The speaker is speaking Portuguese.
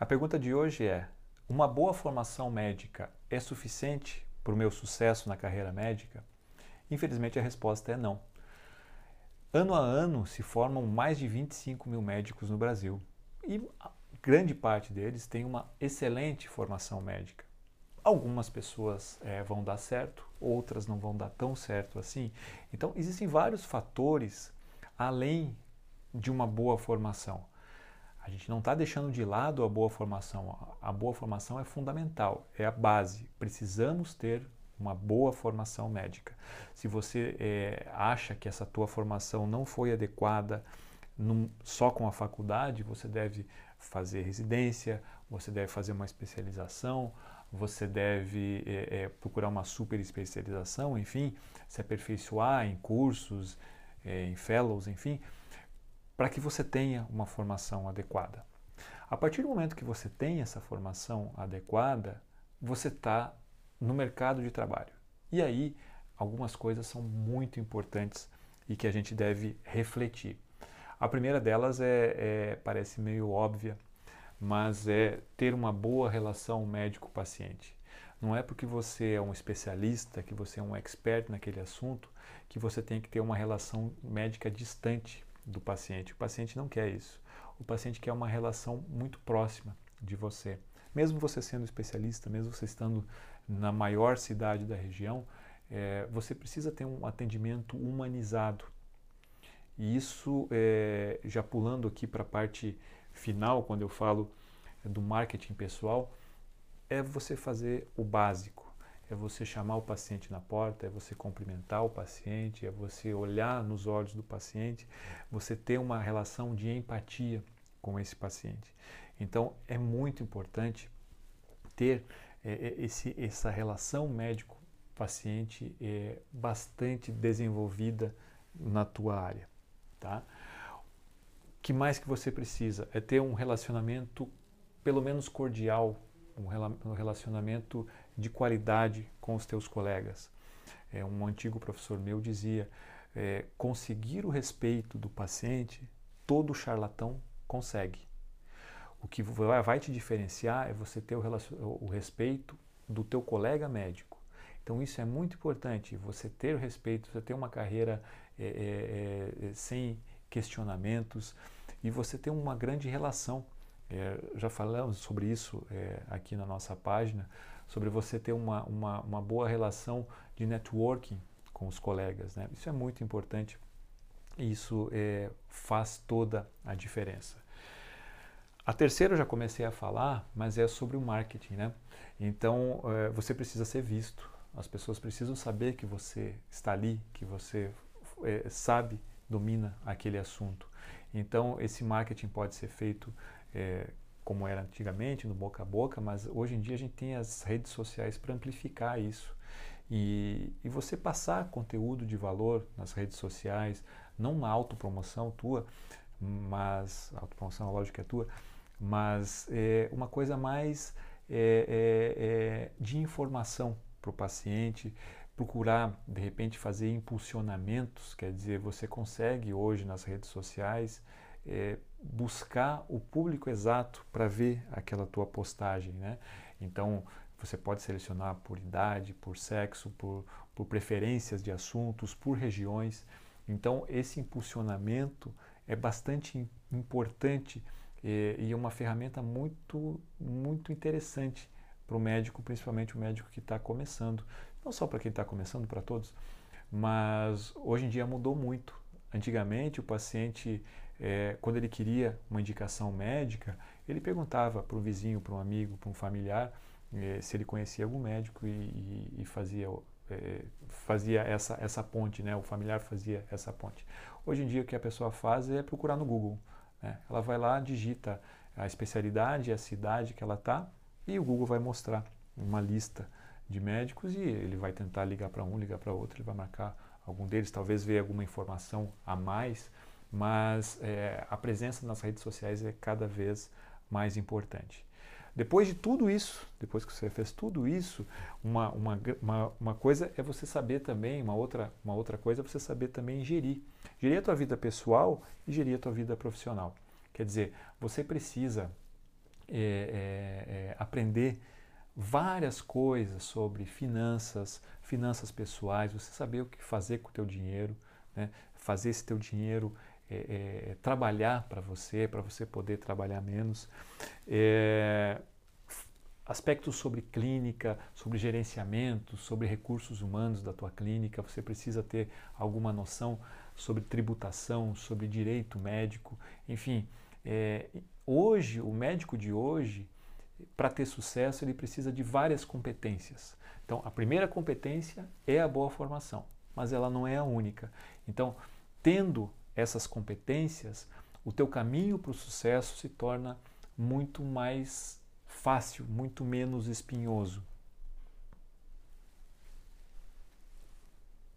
A pergunta de hoje é: uma boa formação médica é suficiente para o meu sucesso na carreira médica? Infelizmente a resposta é não. Ano a ano se formam mais de 25 mil médicos no Brasil e grande parte deles tem uma excelente formação médica. Algumas pessoas é, vão dar certo, outras não vão dar tão certo assim. Então, existem vários fatores além de uma boa formação. A gente não está deixando de lado a boa formação. A boa formação é fundamental, é a base. Precisamos ter uma boa formação médica. Se você é, acha que essa tua formação não foi adequada num, só com a faculdade, você deve fazer residência, você deve fazer uma especialização, você deve é, é, procurar uma super especialização, enfim, se aperfeiçoar em cursos, em fellows, enfim, para que você tenha uma formação adequada. A partir do momento que você tem essa formação adequada, você está no mercado de trabalho. E aí, algumas coisas são muito importantes e que a gente deve refletir. A primeira delas é, é parece meio óbvia, mas é ter uma boa relação médico-paciente. Não é porque você é um especialista, que você é um expert naquele assunto, que você tem que ter uma relação médica distante do paciente. O paciente não quer isso. O paciente quer uma relação muito próxima de você. Mesmo você sendo especialista, mesmo você estando na maior cidade da região, é, você precisa ter um atendimento humanizado. E isso, é, já pulando aqui para a parte final, quando eu falo do marketing pessoal, é você fazer o básico é você chamar o paciente na porta, é você cumprimentar o paciente, é você olhar nos olhos do paciente, você ter uma relação de empatia com esse paciente. Então é muito importante ter é, é esse, essa relação médico-paciente é, bastante desenvolvida na tua área, tá? O que mais que você precisa é ter um relacionamento pelo menos cordial um relacionamento de qualidade com os teus colegas. É, um antigo professor meu dizia: é, conseguir o respeito do paciente, todo charlatão consegue. O que vai te diferenciar é você ter o, o respeito do teu colega médico. Então isso é muito importante, você ter o respeito, você ter uma carreira é, é, é sem questionamentos e você ter uma grande relação é, já falamos sobre isso é, aqui na nossa página, sobre você ter uma, uma, uma, boa relação de networking com os colegas. Né? Isso é muito importante e isso é, faz toda a diferença. A terceira eu já comecei a falar, mas é sobre o marketing. Né? Então é, você precisa ser visto, as pessoas precisam saber que você está ali, que você é, sabe, domina aquele assunto. Então esse marketing pode ser feito é, como era antigamente, no boca a boca, mas hoje em dia a gente tem as redes sociais para amplificar isso. E, e, você passar conteúdo de valor nas redes sociais, não uma autopromoção tua, mas autopromoção lógica é tua, mas é uma coisa mais é, é, é de informação para o paciente, procurar de repente fazer impulsionamentos, quer dizer, você consegue hoje nas redes sociais é, buscar o público exato para ver aquela tua postagem, né? Então você pode selecionar por idade, por sexo, por, por preferências de assuntos, por regiões. Então esse impulsionamento é bastante importante e, e é uma ferramenta muito muito interessante para o médico, principalmente o médico que está começando. Não só para quem está começando, para todos, mas hoje em dia mudou muito. Antigamente o paciente é, quando ele queria uma indicação médica, ele perguntava para um vizinho, para um amigo, para um familiar, é, se ele conhecia algum médico e, e, e fazia, é, fazia essa, essa ponte, né? o familiar fazia essa ponte. Hoje em dia o que a pessoa faz é procurar no Google. Né? Ela vai lá, digita a especialidade, a cidade que ela está e o Google vai mostrar uma lista de médicos e ele vai tentar ligar para um, ligar para outro, ele vai marcar algum deles, talvez ver alguma informação a mais mas é, a presença nas redes sociais é cada vez mais importante. Depois de tudo isso, depois que você fez tudo isso, uma, uma, uma, uma, coisa é você saber também, uma outra, uma outra coisa é você saber também gerir. Gerir a tua vida pessoal e gerir a tua vida profissional. Quer dizer, você precisa é, é, é, aprender várias coisas sobre finanças, finanças pessoais, você saber o que fazer com o teu dinheiro, né? fazer esse teu dinheiro é, é, trabalhar para você, para você poder trabalhar menos. É, aspectos sobre clínica, sobre gerenciamento, sobre recursos humanos da tua clínica, você precisa ter alguma noção sobre tributação, sobre direito médico, enfim. É, hoje, o médico de hoje, para ter sucesso, ele precisa de várias competências. Então, a primeira competência é a boa formação, mas ela não é a única. Então, tendo essas competências, o teu caminho para o sucesso se torna muito mais fácil, muito menos espinhoso.